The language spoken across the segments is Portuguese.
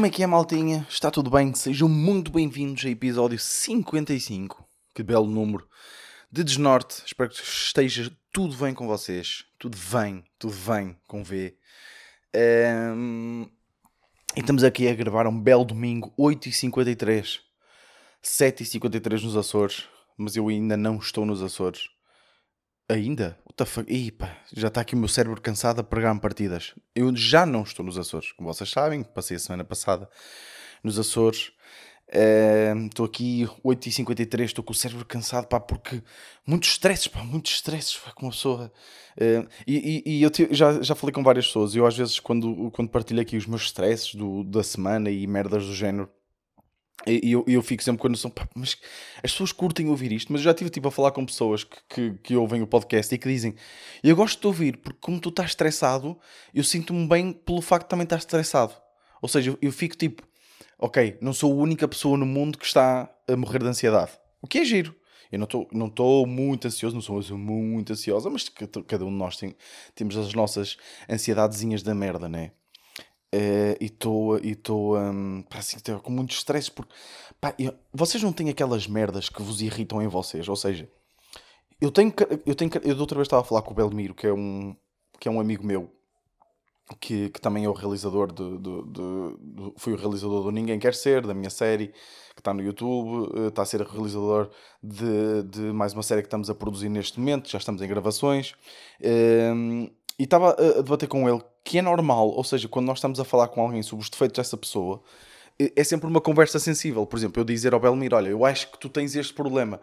Como é que é, maltinha? Está tudo bem? Sejam muito bem-vindos a episódio 55. Que belo número. De Desnorte. Espero que esteja tudo bem com vocês. Tudo bem, tudo bem com V. Ehm, E estamos aqui a gravar um belo domingo, 8h53. 7h53 nos Açores. Mas eu ainda não estou nos Açores. Ainda? What the fuck? Já está aqui o meu cérebro cansado a pregar-me partidas. Eu já não estou nos Açores. Como vocês sabem, passei a semana passada nos Açores. Eh, Estou aqui 8h53, estou com o cérebro cansado, pá, porque muitos stresses, pá, muitos stresses, pá, com eh, e, e- e eu te- já, já falei com várias pessoas, eu às vezes, quando, quando partilho aqui os meus stresses do, da semana e merdas do género, e eu, eu fico sempre com a noção, pá, mas as pessoas curtem ouvir isto, mas eu já estive tipo, a falar com pessoas que, que, que ouvem o podcast e que dizem, eu gosto de ouvir, porque como tu estás estressado, eu sinto-me bem pelo facto de também estar estressado. Ou seja, eu, eu fico tipo, ok, não sou a única pessoa no mundo que está a morrer de ansiedade. O que é giro. Eu não estou não muito ansioso, não sou muito ansiosa, mas ca- cada um de nós tem, temos as nossas ansiedadezinhas da merda, né? Eh, e estou e pá, assim, com muitos stress porque pá, eu- vocês não têm aquelas merdas que vos irritam em vocês, ou seja, eu tenho eu tenho eu da outra vez estava a falar com o Belmiro, que é um que é um amigo meu que, que também é o realizador de, de, de- do- foi o realizador do Ninguém Quer Ser, da minha série, que está no YouTube, eh, está a ser realizador de, de mais uma série que estamos a produzir neste momento, já estamos em gravações, Ehm, e estava a debater com ele que é normal, ou seja, quando nós estamos a falar com alguém sobre os defeitos dessa pessoa, é é sempre uma conversa sensível. Por exemplo, eu dizer ao Belmiro, olha, eu acho que tu tens este problema.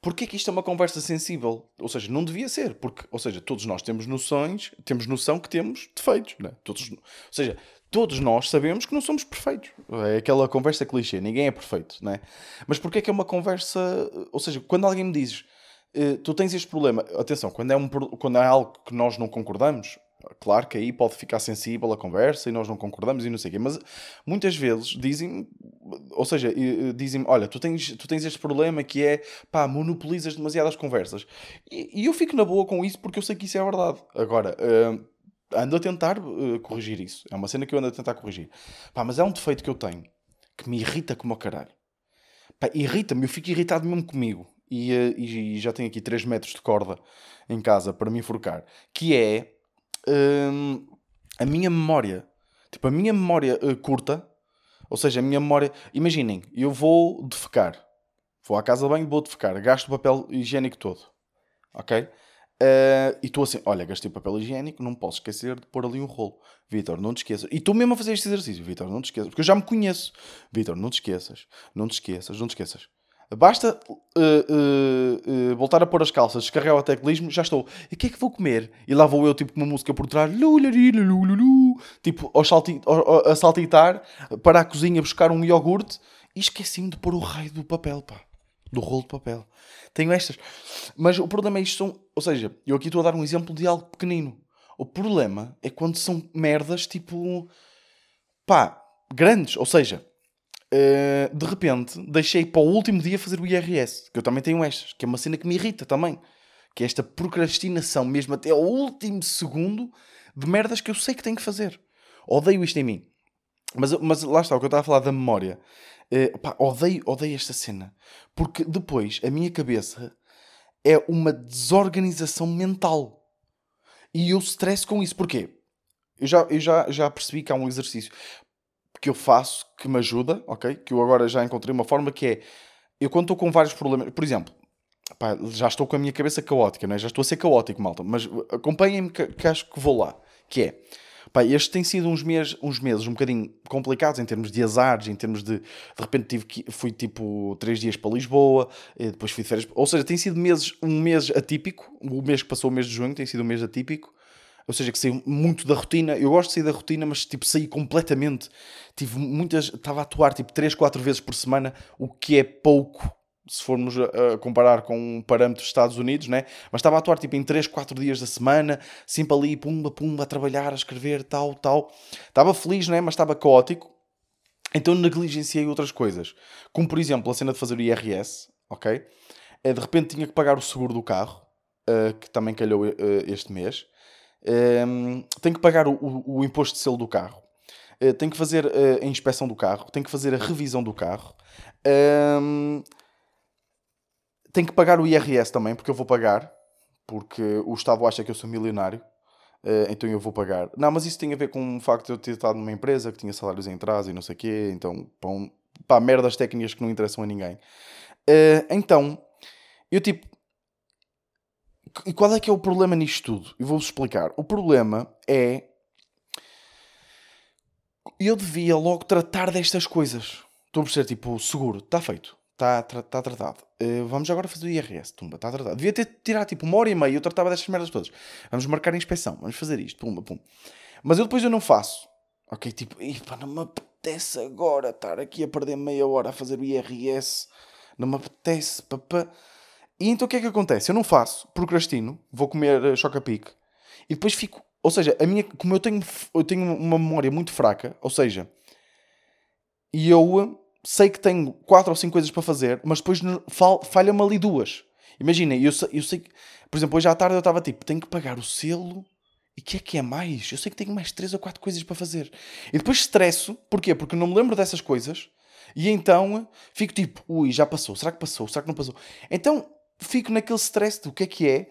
Porquê que isto é uma conversa sensível? Ou seja, não devia ser, porque, ou seja, todos nós temos noções, temos noção que temos defeitos, né? Todos, ou seja, todos nós sabemos que não somos perfeitos. É aquela conversa clichê, ninguém é perfeito, né? Mas porquê que é uma conversa, ou seja, quando alguém me diz, eh, tu tens este problema, atenção, quando é, um, quando é algo que nós não concordamos, claro que aí pode ficar sensível a conversa e nós não concordamos e não sei o quê, mas muitas vezes dizem, ou seja, dizem olha, tu tens, tu tens este problema que é, pá, monopolizas demasiadas conversas. E, e eu fico na boa com isso porque eu sei que isso é verdade. Agora, eh, ando a tentar eh, corrigir isso. É uma cena que eu ando a tentar corrigir. Pá, mas é um defeito que eu tenho que me irrita como o caralho. Irrita-me, eu fico irritado mesmo comigo. E, eh, e já tenho aqui 3 metros de corda em casa para me enforcar. Que é hum, a minha memória. Tipo, a minha memória eh, curta, ou seja, a minha memória. Imaginem, eu vou defecar. Vou à casa de banho, vou defecar. Gasto o papel higiênico todo. Ok? Eh, e estou assim, olha, gastei papel higiênico, não posso esquecer de pôr ali um rolo. Vitor, não te esqueças. E estou mesmo a fazer este exercício, Vitor, não te esqueças. Porque eu já me conheço. Vitor, não te esqueças. Não te esqueças, não te esqueças. Basta eh, eh, eh, voltar a pôr as calças, descarregar o teclismo, já estou. E o que é que vou comer? E lá vou eu, tipo, com uma música por trás, tipo, ao salti- ao- a saltitar para a cozinha buscar um iogurte e esqueci-me de pôr o raio do papel, pá. Do rolo de papel. Tenho estas. Mas o problema é isto são. Ou seja, eu aqui estou a dar um exemplo de algo pequenino. O problema é quando são merdas tipo. pá, grandes. Ou seja, eh, de repente deixei para o último dia fazer o IRS. Que eu também tenho estas. Que é uma cena que me irrita também. Que é esta procrastinação, mesmo até ao último segundo, de merdas que eu sei que tenho que fazer. Odeio isto em mim. Mas, mas lá está, o que eu estava a falar da memória. Eh, pá, odeio, odeio esta cena. Porque depois a minha cabeça é uma desorganização mental. E eu stress com isso. Porquê? Eu já, eu já, já percebi que há um exercício que eu faço que me ajuda, ok? Que eu agora já encontrei uma forma que é... Eu quando estou com vários problemas... Por exemplo, pá, já estou com a minha cabeça caótica, não é? Já estou a ser caótico, malta. Mas acompanhem-me que, que acho que vou lá. Que é... Pá, este tem sido uns meses, uns meses um bocadinho complicados em termos de azares, em termos de. De repente tive que, fui tipo três dias para Lisboa, e depois fui de férias. Ou seja, tem sido meses, um mês atípico. O mês que passou, o mês de junho, tem sido um mês atípico. Ou seja, que saí muito da rotina. Eu gosto de sair da rotina, mas tipo, saí completamente. Tive muitas. Estava a atuar tipo 3, 4 vezes por semana, o que é pouco se formos a, a comparar com um parâmetro dos Estados Unidos, né? Mas estava a atuar tipo em 3, 4 dias da semana, sempre ali, pumba, pumba, a trabalhar, a escrever, tal, tal. Estava feliz, né? Mas estava caótico. Então negligenciei outras coisas. Como, por exemplo, a cena de fazer o IRS, ok? Eh, De repente tinha que pagar o seguro do carro, eh, que também calhou eh, este mês. Ehm, tenho que pagar o, o- o imposto de selo do carro. Uh, tenho que fazer uh, a inspeção do carro, tenho que fazer a revisão do carro. Um, tenho que pagar o IRS também, porque eu vou pagar, porque o Estado acha que eu sou milionário. Uh, então eu vou pagar. Não, mas isso tem a ver com o facto de eu ter estado numa empresa que tinha salários em atraso e não sei o quê. Então, pá, pá, merdas técnicas que não interessam a ninguém. Uh, então, eu tipo. E qual é que é o problema nisto tudo? Eu vou-vos explicar. O problema é. Eu devia logo tratar destas coisas. Estou a perceber, tipo, seguro, está feito. Está tá tratado. Uh, vamos agora fazer o IRS. Tumba, está tratado. Devia ter tirado tipo uma hora e meia. Eu tratava destas merdas todas. Vamos marcar a inspeção. Vamos fazer isto. Pumba, pum. Mas eu depois eu não faço. Ok, tipo, não me apetece agora estar aqui a perder meia hora a fazer o IRS. Não me apetece. Papá. E então o que é que acontece? Eu não faço, procrastino, vou comer uh, choca-pique e depois fico. Ou seja, a minha, como eu tenho, eu tenho uma memória muito fraca, ou seja, e eu sei que tenho quatro ou cinco coisas para fazer, mas depois falha-me ali duas. Imagina, eu, eu sei que, por exemplo, hoje à tarde eu estava tipo, tenho que pagar o selo e que é que é mais? Eu sei que tenho mais três ou quatro coisas para fazer. E depois estresso, porquê? Porque não me lembro dessas coisas e então fico tipo, ui, já passou, será que passou? Será que não passou? Então fico naquele stress do que é que é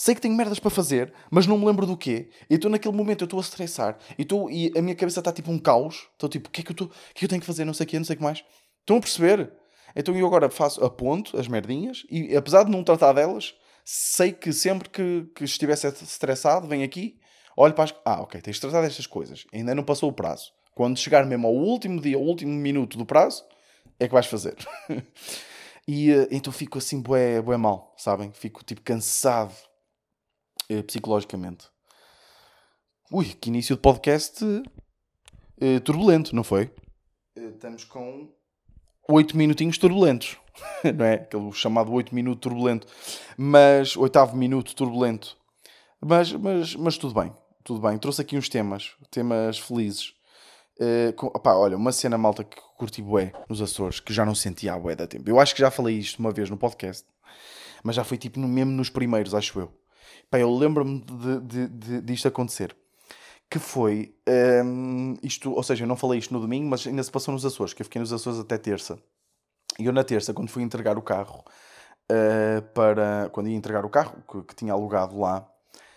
sei que tenho merdas para fazer, mas não me lembro do quê. E estou naquele momento, eu estou a estressar. E, tô, e a minha cabeça está tipo um caos. Estou tipo, o que é que eu, tô, que, é que eu tenho que fazer? Não sei o quê, não sei o que mais. Estão a perceber? Então eu agora faço, aponto as merdinhas e apesar de não tratar delas, sei que sempre que, que estivesse estressado, venho aqui, olho para as... Ah, ok, tens de tratar destas coisas. Ainda não passou o prazo. Quando chegar mesmo ao último dia, ao último minuto do prazo, é que vais fazer. e uh, então fico assim, bué, bué mal, sabem? Fico tipo cansado uh, psicologicamente. Ui, que início de podcast uh, turbulento, não foi? estamos com 8 minutinhos turbulentos, não é? Aquele chamado 8 minuto turbulento, mas oitavo minuto turbulento. Mas, mas, mas tudo bem, tudo bem. Trouxe aqui uns temas, temas felizes. Uh, olha, uma cena malta que curti bué nos Açores, que já não sentia a bué da tempo. Eu acho que já falei isto uma vez no podcast, mas já foi tipo no, mesmo nos primeiros, acho eu. Pá, eu lembro-me de, de, de, disto acontecer. Que foi um, isto, ou seja, eu não falei isto no domingo, mas ainda se passou nos Açores, que eu fiquei nos Açores até terça. E eu na terça, quando fui entregar o carro, uh, para quando ia entregar o carro que, que tinha alugado lá,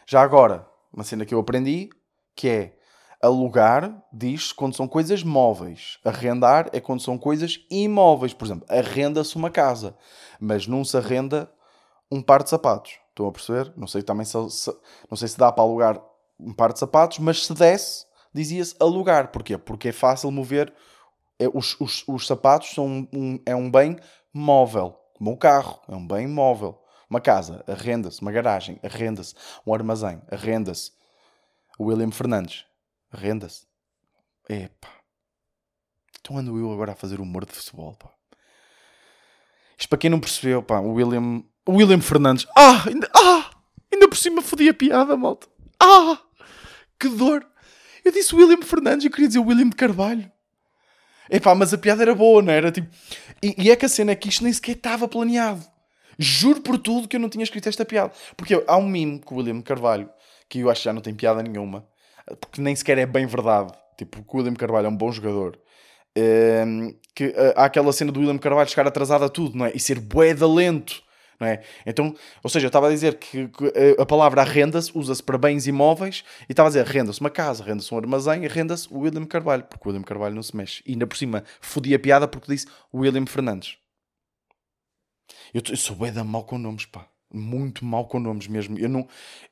já agora, uma cena que eu aprendi, que é alugar diz quando são coisas móveis. Arrendar é quando são coisas imóveis. Por exemplo, arrenda-se uma casa, mas não se arrenda um par de sapatos. Estão a perceber? Não sei também se, se, não sei se dá para alugar um par de sapatos, mas se desse, dizia-se alugar. Porquê? Porque é fácil mover. É, os, os, os sapatos são um, é um bem móvel, como um carro, é um bem móvel. Uma casa, arrenda-se. Uma garagem, arrenda-se. Um armazém, arrenda-se. William Fernandes, arrenda-se. Epá. Então ando eu agora a fazer humor de futebol, pá. Isto para quem não percebeu, pá, o William William Fernandes. Ah, ainda, ah, ainda por cima fodi a piada, malta. Ah, que dor. Eu disse William Fernandes e queria dizer William de Carvalho. Epá, mas a piada era boa, não era? Tipo, e, e é que a cena é que isto nem sequer estava planeado. Juro por tudo que eu não tinha escrito esta piada. Porque há um mimo com o William Carvalho que eu acho que já não tem piada nenhuma. Porque nem sequer é bem verdade. Tipo, o William Carvalho é um bom jogador. Um, ehm, que uh, há aquela cena do William Carvalho chegar atrasado a tudo, não é? E ser bué de lento não é? Então, ou seja, eu estava a dizer que, que eh, a palavra arrenda-se usa-se para bens imóveis e estava a dizer renda-se uma casa, renda-se um armazém, arrenda-se o William Carvalho, porque o William Carvalho não se mexe. E ainda por cima fodi a piada porque disse William Fernandes. Eu, eu sou bem da mal com nomes, pá. Muito mal com nomes mesmo. Eu não,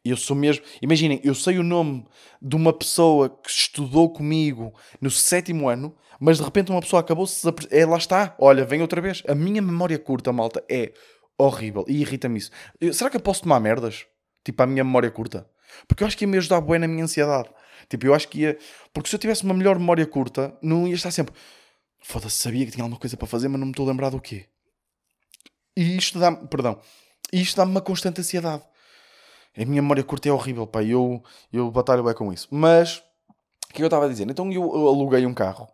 eu sou mesmo. Imaginem, eu sei o nome de uma pessoa que estudou comigo no sétimo ano, mas de repente uma pessoa acabou-se. É, lá está. Olha, vem outra vez. A minha memória curta, malta, é horrível e irrita-me isso. Eu, será que eu posso tomar merdas? Tipo, a minha memória curta? Porque eu acho que ia me ajudar bem na minha ansiedade. Tipo, eu acho que ia. Porque se eu tivesse uma melhor memória curta, não ia estar sempre. Foda-se, sabia que tinha alguma coisa para fazer, mas não me estou a lembrar do quê. E isto dá-me. Perdão. E isto dá-me uma constante ansiedade. A minha memória curta é horrível, pá. Eu, eu batalho bem com isso. Mas. O que eu estava a dizer? Então eu, eu aluguei um carro.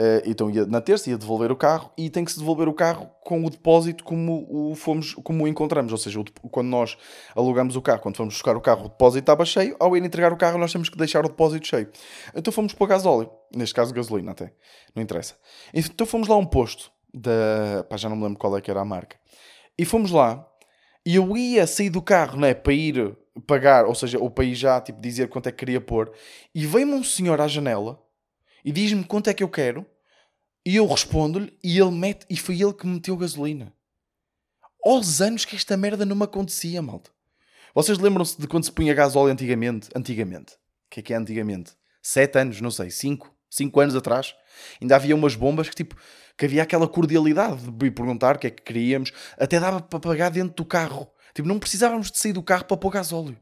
Uh, então ia, na terça ia devolver o carro e tem que se devolver o carro com o depósito como o, fomos, como o encontramos. Ou seja, o, quando nós alugamos o carro, quando fomos buscar o carro, o depósito estava cheio. Ao ir entregar o carro, nós temos que deixar o depósito cheio. Então fomos para o gasóleo, neste caso gasolina até, não interessa. Então fomos lá a um posto, da, pá, já não me lembro qual é que era a marca. E fomos lá e eu ia sair do carro né, para ir pagar, ou seja, para ir já tipo, dizer quanto é que queria pôr. E veio-me um senhor à janela e diz-me quanto é que eu quero e eu respondo-lhe e ele mete e foi ele que meteu gasolina. Aos anos que esta merda não me acontecia, malta. Vocês lembram-se de quando se punha gasóleo antigamente? Antigamente. O que é que é antigamente? Sete anos, não sei, cinco, cinco anos atrás. Ainda havia umas bombas que tipo que havia aquela cordialidade de perguntar o que é que queríamos, até dava para pagar dentro do carro. Tipo, não precisávamos de sair do carro para pôr gasóleo.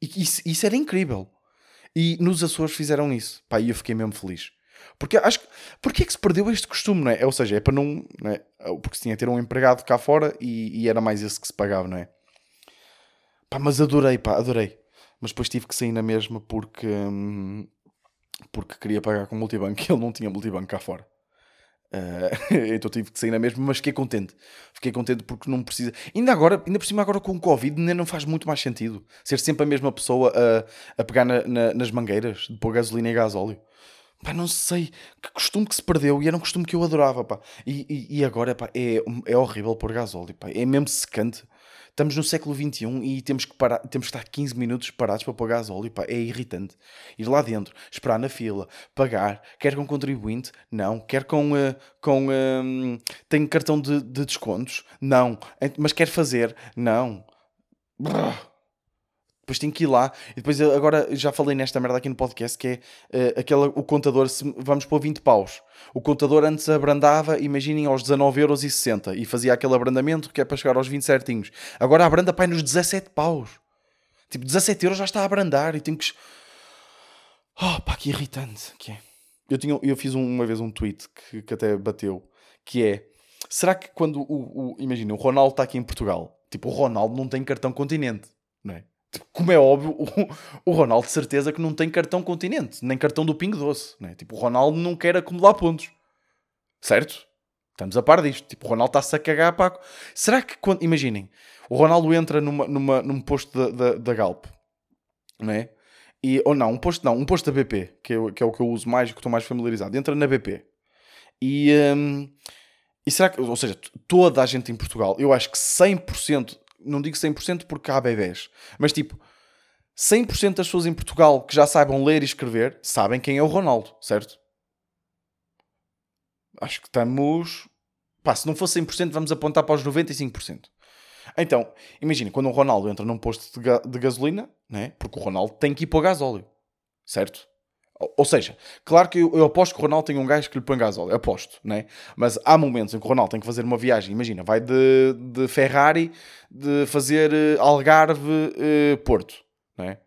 E isso, isso era incrível. E nos Açores fizeram isso. Pá, e eu fiquei mesmo feliz. Porque acho que. Porquê é que se perdeu este costume, não é? Ou seja, é para não. não é? Porque se tinha que ter um empregado cá fora e, e, era mais esse que se pagava, não é? Pá, mas adorei, pá, adorei. Mas depois tive que sair na mesma porque. Hum, porque queria pagar com multibanco e ele não tinha multibanco cá fora. Uh, então tive que sair na mesma, mas fiquei contente. Fiquei contente porque não precisa. Ainda agora, ainda por cima, agora com o Covid, ainda não faz muito mais sentido ser sempre a mesma pessoa a, a pegar na, na, nas mangueiras de pôr gasolina e gasóleo. Pá, não sei que costume que se perdeu e era um costume que eu adorava. Pá. E, e, e agora pá, é, é horrível pôr gasóleo. Pá. É mesmo secante. Estamos no século XXI e temos que, parar, temos que estar 15 minutos parados para pôr gasóleo. Pá, é irritante. Ir lá dentro, esperar na fila, pagar. Quer com contribuinte? Não. Quer com. Uh, com uh, tem cartão de, de descontos? Não. Mas quer fazer? Não. Brrr depois tenho que ir lá e depois agora já falei nesta merda aqui no podcast que é uh, aquela, o contador, se, vamos pôr 20 paus. O contador antes abrandava, imaginem, aos 19,60€ e fazia aquele abrandamento que é para chegar aos 20 certinhos. Agora abranda pai nos 17 paus. Tipo, 17 euros já está a abrandar e tenho que. Oh, pá, que irritante que é. Eu, tinha, eu fiz uma vez um tweet que, que até bateu que é será que quando o, o imagina, o Ronaldo está aqui em Portugal, tipo, o Ronaldo não tem cartão continente, não é? Como é óbvio, o, o, Ronaldo de certeza que não tem cartão continente, nem cartão do Pingo Doce. Né? Tipo, o Ronaldo não quer acumular pontos. Certo? Estamos a par disto. Tipo, o Ronaldo está-se a cagar para... Será que, quando, imaginem, o Ronaldo entra numa, numa, num posto da, da, Galp, não é? E, ou não, um posto não, um posto da BP, que é, que é o que eu uso mais, que estou mais familiarizado. Entra na BP. E, hum, e será que, ou seja, toda a gente em Portugal, eu acho que 100% não digo 100% porque há bebés, mas tipo, 100% das pessoas em Portugal que já saibam ler e escrever sabem quem é o Ronaldo, certo? Acho que estamos. Pá, se não fosse 100%, vamos apontar para os 95%. Então, imagina, quando o Ronaldo entra num posto de, ga de gasolina, né? porque o Ronaldo tem que ir para o gasóleo, certo? Ou seja, claro que eu, eu, aposto que o Ronaldo tem um gajo que lhe põe gasóleo, aposto, né? Mas há momentos em que o Ronaldo tem que fazer uma viagem, imagina, vai de, de Ferrari de fazer uh, Algarve uh, Porto, né?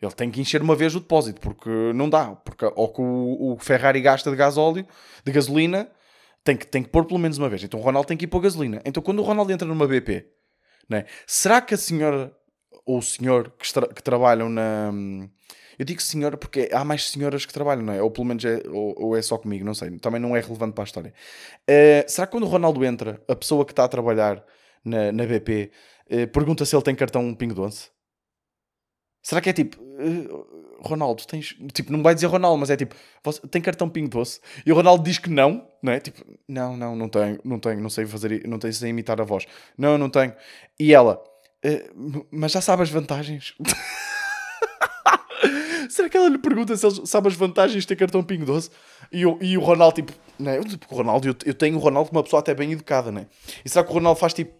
Ele tem que encher uma vez o depósito, porque não dá, porque ou que o, o Ferrari gasta de gasóleo, de gasolina, tem que, tem que pôr pelo menos uma vez. Então o Ronaldo tem que ir a gasolina. Então quando o Ronaldo entra numa BP, né? será que a senhora ou o senhor que, que trabalham na eu digo senhora porque há mais senhoras que trabalham, não é? Ou pelo menos é, ou, ou é só comigo, não sei. Também não é relevante para a história. Uh, será que quando o Ronaldo entra, a pessoa que está a trabalhar na, na BP uh, eh, pergunta se ele tem cartão Pingo Doce? Será que é tipo, uh, Ronaldo, tens. Tipo, não vai dizer Ronaldo, mas é tipo, tem cartão Pingo Doce? E o Ronaldo diz que não, não é? Tipo, não, não, não tenho, não tenho, não sei fazer, não tenho, sei imitar a voz. Não, não tenho. E ela, mas já sabe as vantagens? Será que ela lhe pergunta se ele sabe as vantagens de ter cartão Pingo Doce? E, o, e o Ronaldo, tipo, né? Eu, tipo, Ronaldo, eu, eu tenho o Ronaldo uma pessoa até bem educada, né? E será que o Ronaldo faz tipo.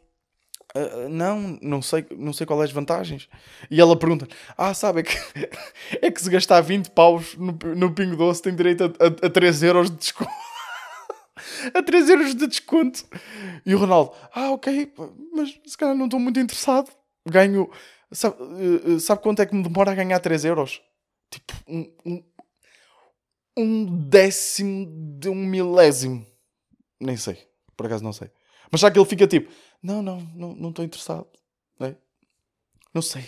Uh, não, não sei, não sei qual é as vantagens. E ela pergunta: Ah, sabe, é que, é que se gastar 20 paus no, no Pingo Doce tem direito a, a, a 3 euros de desconto. a 3 euros de desconto. E o Ronaldo: Ah, ok, mas se calhar não estou muito interessado. Ganho. Sabe, uh, sabe quanto é que me demora a ganhar 3 euros? Tipo um, um, um décimo de um milésimo. Nem sei, por acaso não sei. Mas já que ele fica tipo, não, não, não estou interessado. Não, é? não sei.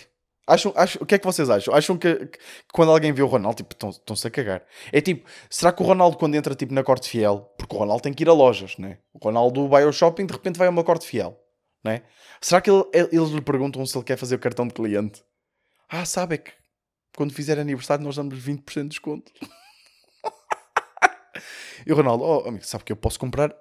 Acham, acham, o que é que vocês acham? Acham que, que quando alguém vê o Ronaldo, tipo, estão-se a cagar? É tipo, será que o Ronaldo quando entra tipo, na corte fiel, porque o Ronaldo tem que ir a lojas, né? O Ronaldo vai ao shopping, de repente vai a uma corte fiel, né? Será que ele, eles lhe perguntam se ele quer fazer o cartão de cliente? Ah, sabe, é que quando fizer aniversário nós damos 20% de desconto. e o Ronaldo, oh amigo, sabe que eu posso comprar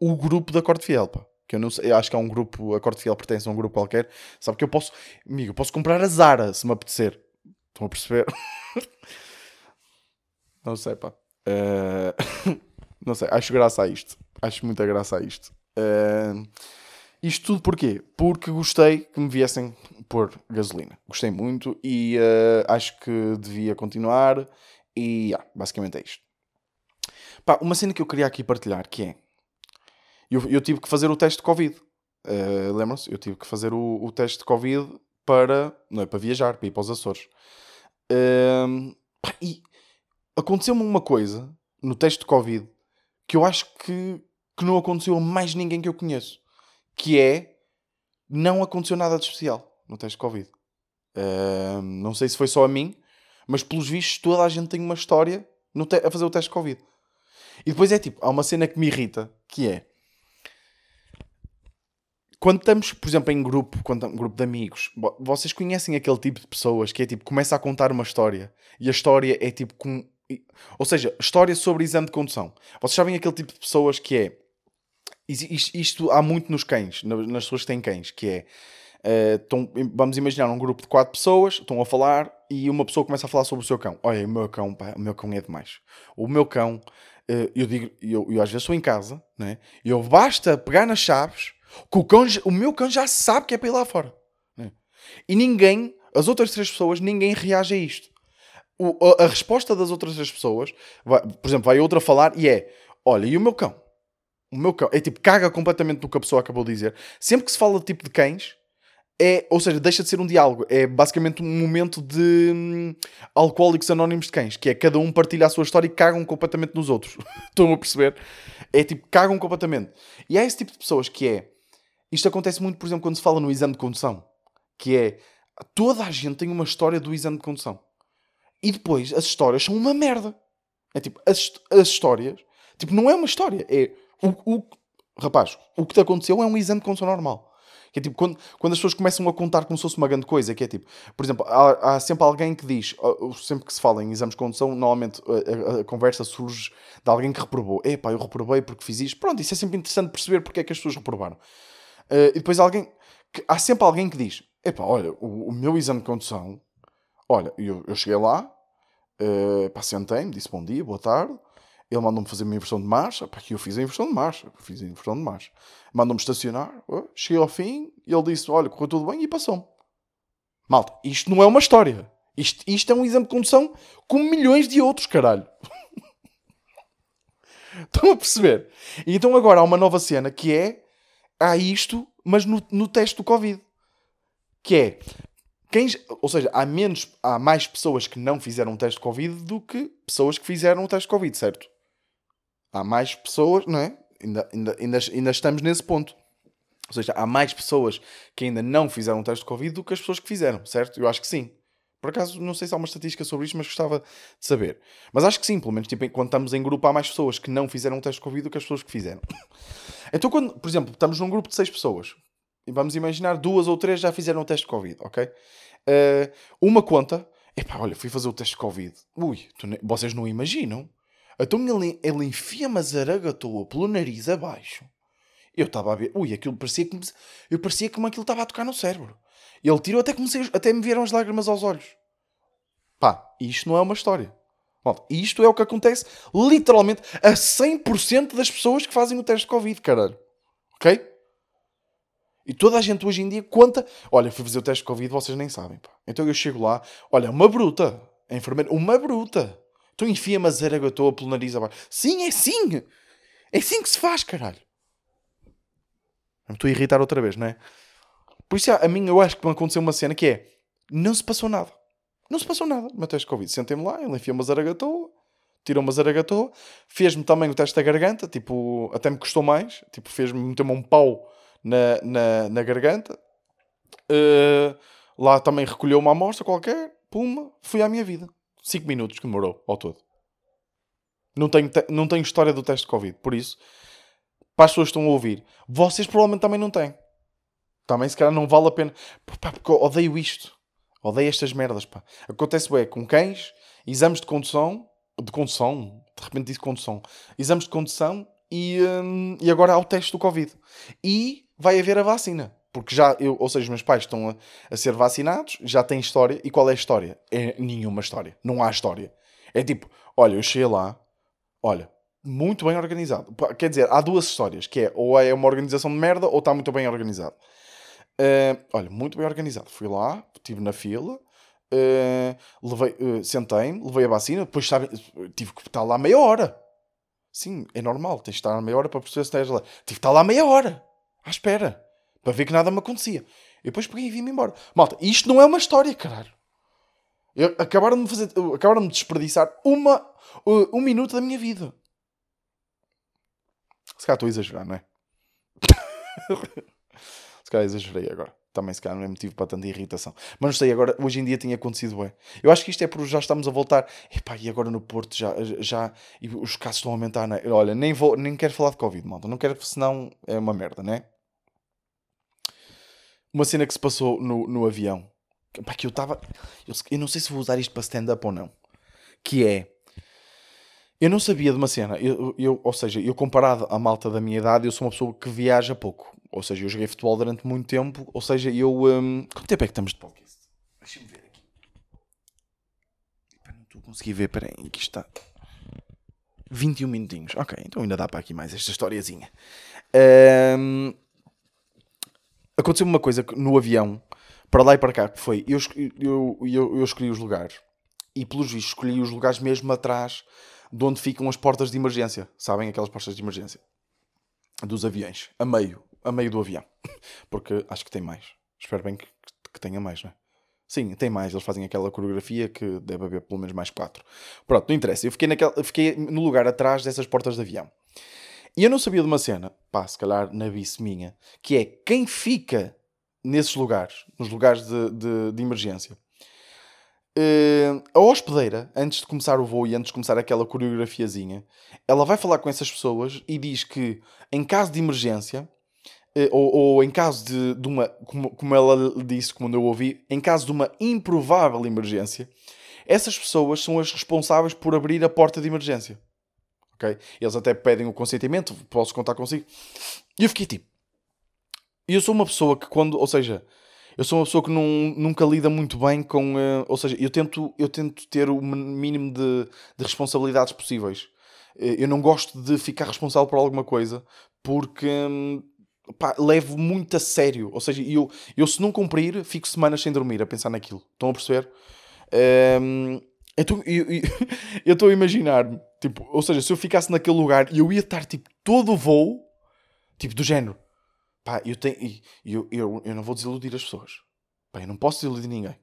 o grupo da corte fiel, pá que eu não sei, eu acho que há um grupo, a Corte Fiel pertence a um grupo qualquer, sabe que eu posso, amigo, eu posso comprar a Zara se me apetecer. Estão a perceber? não sei, pá. Uh... não sei, acho graça a isto. Acho muita graça a isto. Uh... Isto tudo porquê? Porque gostei que me viessem pôr gasolina. Gostei muito e uh, acho que devia continuar. E yeah, basicamente é isto. Pá, uma cena que eu queria aqui partilhar que é eu, eu tive que fazer o teste de Covid. Uh, Lembram-se? Eu tive que fazer o, o, teste de Covid para, não é, para viajar, para ir para os Açores. Uh, e aconteceu-me uma coisa no teste de Covid que eu acho que, que não aconteceu a mais ninguém que eu conheço. Que é, não aconteceu nada de especial no teste de Covid. Uh, não sei se foi só a mim, mas pelos vistos toda a gente tem uma história a fazer o teste de Covid. E depois é tipo, há uma cena que me irrita, que é quando estamos, por exemplo, em grupo, quando um grupo de amigos, vocês conhecem aquele tipo de pessoas que é tipo, começa a contar uma história e a história é tipo com. Ou seja, história sobre exame de condução. Vocês sabem aquele tipo de pessoas que é. Isto, isto há muito nos cães, nas pessoas que têm cães, que é. Uh, vamos imaginar um grupo de quatro pessoas, estão a falar e uma pessoa começa a falar sobre o seu cão. Olha, o meu cão, pá, o meu cão é demais. O meu cão, uh, eu digo, eu, eu às vezes estou em casa, né? eu basta pegar nas chaves que o, cão, o meu cão já sabe que é para ir lá fora. Né? E ninguém, as outras três pessoas, ninguém reage a isto. O, a, a, resposta das outras três pessoas, vai, por exemplo, vai outra falar e é: Olha, e o meu cão? O meu cão é tipo, caga completamente do que a pessoa acabou de dizer. Sempre que se fala tipo de cães, é, ou seja, deixa de ser um diálogo, é basicamente um momento de hum, alcoólicos anónimos de cães, que é cada um partilha a sua história e cagam completamente nos outros. Estão a perceber? É tipo, cagam completamente. E há esse tipo de pessoas que é isto acontece muito, por exemplo, quando se fala no exame de condução, que é toda a gente tem uma história do exame de condução. E depois as histórias são uma merda. É tipo, as, as histórias, tipo, não é uma história, é o, o rapaz, o que te aconteceu é um exame de condução normal. Que é tipo, quando, quando as pessoas começam a contar como se fosse uma grande coisa, que é tipo, por exemplo, há, há sempre alguém que diz, sempre que se fala em exames de condução, normalmente a, a, a, conversa surge de alguém que reprovou. Epá, eu reprovei porque fiz isto. Pronto, isso é sempre interessante perceber porque é que as pessoas reprovaram. Uh, e depois alguém. Que, há sempre alguém que diz: Epá, olha, o, o meu exame de condução. Olha, eu, eu cheguei lá, uh, sentei-me, disse bom dia, boa tarde. Ele mandou-me fazer uma inversão de marcha. Pá, eu fiz a inversão de marcha. Fiz a inversão de marcha. Mandou-me estacionar. Uh, cheguei ao fim ele disse: Olha, correu tudo bem e passou-me. Malta, isto não é uma história. Isto, isto é um exame de condução como milhões de outros, caralho. Estão a perceber? E então agora há uma nova cena que é há isto, mas no, no teste do Covid. Que é, quem, ou seja, há, menos, há mais pessoas que não fizeram um teste de Covid do que pessoas que fizeram um teste de Covid, certo? Há mais pessoas, não é? Ainda, ainda, ainda, ainda estamos nesse ponto. Ou seja, há mais pessoas que ainda não fizeram um teste de Covid do que as pessoas que fizeram, certo? Eu acho que sim. Por acaso, não sei se há uma estatística sobre isto, mas gostava de saber. Mas acho que sim, pelo menos tipo, quando estamos em grupo, há mais pessoas que não fizeram um teste de Covid do que as pessoas que fizeram. Então, quando, por exemplo, estamos num grupo de seis pessoas e vamos imaginar duas ou três já fizeram o teste de Covid, ok? Uh, uma conta, epá, olha, fui fazer o teste de Covid. Ui, ne... vocês não imaginam? Então ele, ele enfia-me a zaragatoa pelo nariz abaixo. Eu estava a ver, ui, aquilo parecia que me, eu parecia como aquilo estava a tocar no cérebro. Ele tirou até, comecei, até me vieram as lágrimas aos olhos. Pá, isto não é uma história. Isto é o que acontece literalmente a 100% das pessoas que fazem o teste de Covid, caralho. Ok? E toda a gente hoje em dia conta. Olha, fui fazer o teste de Covid, vocês nem sabem. Pá. Então eu chego lá, olha, uma bruta. A enfermeira, uma bruta. Então enfia-me a zaragatoa pelo nariz abaixo. Sim, é sim. É assim que se faz, caralho. Me estou a irritar outra vez, não é? Por isso, a mim, eu acho que me aconteceu uma cena que é: não se passou nada. Não se passou nada. Meu teste de Covid. Sentei-me lá, ele enfiou uma zaragatoa, tirou uma zaragatoa, fez-me também o teste da garganta, tipo, até me custou mais. Tipo, fez-me, meteu-me um pau na, na, na garganta. Uh, Lá também recolheu uma amostra qualquer, puma, fui à minha vida. 5 minutos que demorou ao todo. Não tenho, não tenho história do teste de Covid, por isso, para as pessoas que estão a ouvir, vocês provavelmente também não têm. Também se calhar não vale a pena. Pá, porque eu odeio isto. Odeio estas merdas, pá. Acontece é com cães, exames de condução, de condução, de repente disse condução, exames de condução e, hum, e agora há o teste do Covid. E vai haver a vacina. Porque já, eu, ou seja, os meus pais estão a, a, ser vacinados, já têm história. E qual é a história? É nenhuma história. Não há história. É tipo, olha, eu cheguei lá, olha, muito bem organizado. Quer dizer, há duas histórias, que é ou é uma organização de merda ou está muito bem organizado. Uh, olha, muito bem organizado. Fui lá, estive na fila, uh, levei, uh, sentei-me, levei a vacina, depois sabe, tive que estar lá meia hora. Sim, é normal, tens de estar meia hora para perceber se estás lá. Tive que estar lá meia hora, à espera, para ver que nada me acontecia. E depois peguei e vim-me embora. Malta, isto não é uma história, caralho. acabaram de fazer, acabaram de desperdiçar uma, um minuto da minha vida. Se calhar estou a exagerar, não é? Se calhar exagerei agora. Também se calhar não é motivo para tanta irritação. Mas não sei, agora, hoje em dia tinha acontecido bem. Eu acho que isto é porque já estamos a voltar. Epá, e agora no Porto já, já e os casos estão a aumentar, né? Olha, nem, vou, nem quero falar de Covid, malta. Não quero, senão é uma merda, né? Uma cena que se passou no, no avião. Epá, que eu estava... Eu, eu não sei se vou usar isto para stand-up ou não. Que é... Eu não sabia de uma cena. Eu, eu, ou seja, eu comparado à malta da minha idade, eu sou uma pessoa que viaja pouco. Ou seja, eu joguei futebol durante muito tempo. Ou seja, eu. Um... Quanto tempo é que estamos de podcast? Deixa-me ver aqui. não estou a conseguir ver. Espera aí, aqui está. 21 minutinhos. Ok, então ainda dá para aqui mais esta historiazinha. Um... Aconteceu-me uma coisa no avião, para lá e para cá, que foi. Eu, eu, eu, eu escolhi os lugares. E pelos vistos, escolhi os lugares mesmo atrás de onde ficam as portas de emergência. Sabem? Aquelas portas de emergência dos aviões. A meio a meio do avião. Porque acho que tem mais. Espero bem que, que tenha mais, não é? Sim, tem mais. Eles fazem aquela coreografia que deve haver pelo menos mais quatro. Pronto, não interessa. Eu fiquei, naquela, fiquei no lugar atrás dessas portas de avião. E eu não sabia de uma cena, pá, se calhar na vice minha, que é quem fica nesses lugares, nos lugares de, de, de emergência. Uh, a hospedeira, antes de começar o voo e antes de começar aquela coreografiazinha, ela vai falar com essas pessoas e diz que em caso de emergência eh, ou, ou, em caso de, de uma, como, como ela disse, como eu ouvi, em caso de uma improvável emergência, essas pessoas são as responsáveis por abrir a porta de emergência. Eles até pedem o consentimento, posso contar consigo. E eu fiquei tipo. Eu sou uma pessoa que quando. Ou seja, eu sou uma pessoa que não, nunca lida muito bem com. Uh, ou seja, eu tento, eu tento ter o mínimo de, de responsabilidades possíveis. Eh, eu não gosto de ficar responsável por alguma coisa porque. Hum, pá, levo muito a sério. Ou seja, eu, eu se não cumprir, fico semanas sem dormir a pensar naquilo. Estão a perceber? Um, então, eu estou a imaginar, tipo, ou seja, se eu ficasse naquele lugar e eu ia estar tipo todo o voo, tipo, do género, pá, eu tenho, eu, eu, eu não vou desiludir as pessoas, pá, eu não posso desiludir ninguém.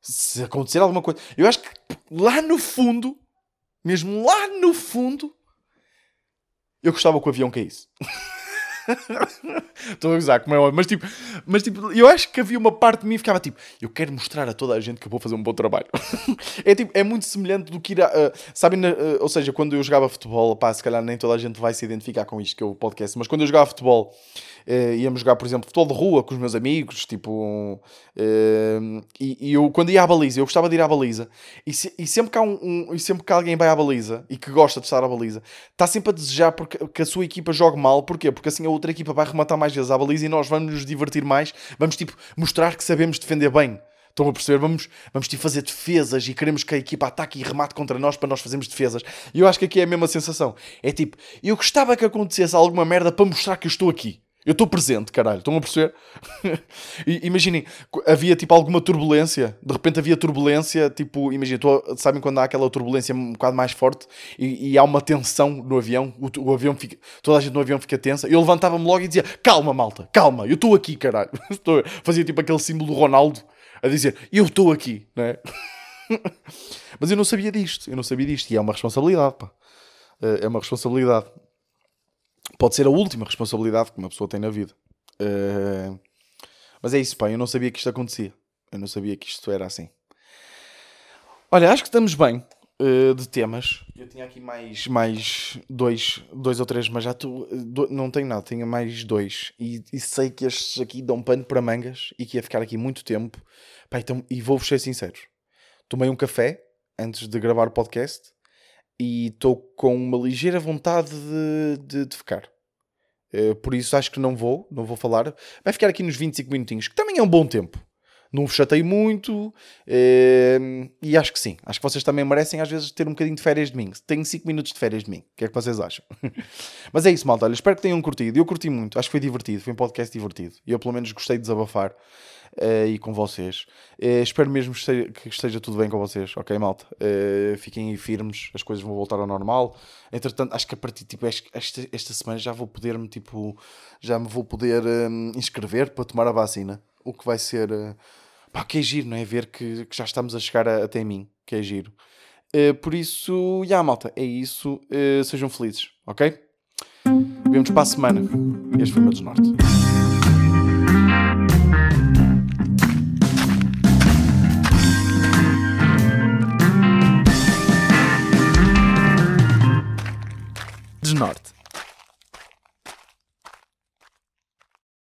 Se acontecer alguma coisa, eu acho que lá no fundo, mesmo lá no fundo, eu gostava que o avião caísse. Estou a usar como é óbvio. Mas tipo, mas tipo, eu acho que havia uma parte de mim que ficava tipo, eu quero mostrar a toda a gente que eu vou fazer um bom trabalho. é tipo, é muito semelhante do que ir a. Uh, sabem, uh, ou seja, quando eu jogava futebol, pá, se calhar nem toda a gente vai se identificar com isto que é o podcast, mas quando eu jogava futebol, uh, íamos jogar, por exemplo, futebol de rua com os meus amigos, tipo. e, e, eu, quando ia à baliza, eu gostava de ir à baliza, e, se, e sempre, que um, um, e sempre que alguém vai à baliza e que gosta de estar à baliza, está sempre a desejar porque, que a sua equipa jogue mal, porquê? Porque assim a outra equipa vai rematar mais vezes à baliza e nós vamos nos divertir mais, vamos tipo mostrar que sabemos defender bem. Estão a perceber? Vamos, vamos tipo, fazer defesas e queremos que a equipa ataque e remate contra nós para nós fazermos defesas. E eu acho que aqui é a mesma sensação. É tipo, eu gostava que acontecesse alguma merda para mostrar que eu estou aqui. Eu estou presente, caralho. Estão a perceber? Imaginem, havia tipo alguma turbulência. De repente havia turbulência. Tipo, imaginem, sabem quando há aquela turbulência um bocado mais forte e, e há uma tensão no avião. O, o, avião fica, toda a gente no avião fica tensa. Eu levantava-me logo e dizia: Calma, malta, calma, eu estou aqui, caralho. Fazia tipo aquele símbolo do Ronaldo a dizer: Eu estou aqui, né? Mas eu não sabia disto. Eu não sabia disto. E é uma responsabilidade, pá. É uma responsabilidade pode ser a última responsabilidade que uma pessoa tem na vida. Uh, mas é isso, pá, eu não sabia que isto acontecia. Eu não sabia que isto era assim. Olha, acho que estamos bem uh, de temas. Eu tinha aqui mais, mais dois, dois ou três, mas já tu, do, não tenho nada, tinha mais dois. E, e, sei que estes aqui dão pano para mangas e que ia ficar aqui muito tempo. Pá, então, e vou-vos ser sincero. Tomei um café antes de gravar o podcast e estou com uma ligeira vontade de, de, de ficar. Uh, por isso acho que não vou, não vou falar. Vai ficar aqui nos 25 minutinhos, que também é um bom tempo não vos chatei muito uh, e acho que sim. Acho que vocês também merecem às vezes ter um bocadinho de férias de mim. Tenho 5 minutos de férias de mim. O que é que vocês acham? Mas é isso, malta. Olha, espero que tenham curtido. Eu curti muito. Acho que foi divertido. Foi um podcast divertido. E eu pelo menos gostei de desabafar uh, e com vocês. Uh, espero mesmo que esteja tudo bem com vocês. Ok, malta? Uh, fiquem aí firmes. As coisas vão voltar ao normal. Entretanto, acho que a partir tipo, esta, esta semana já vou poder-me tipo, já me vou poder um, inscrever para tomar a vacina. O que vai ser pá, que é giro, não é? Ver que, que já estamos a chegar a, até mim, que é giro. Uh, por isso, já malta, é isso. Uh, sejam felizes, ok? Vemos para a semana. Este foi o meu desnorte. Desnorte.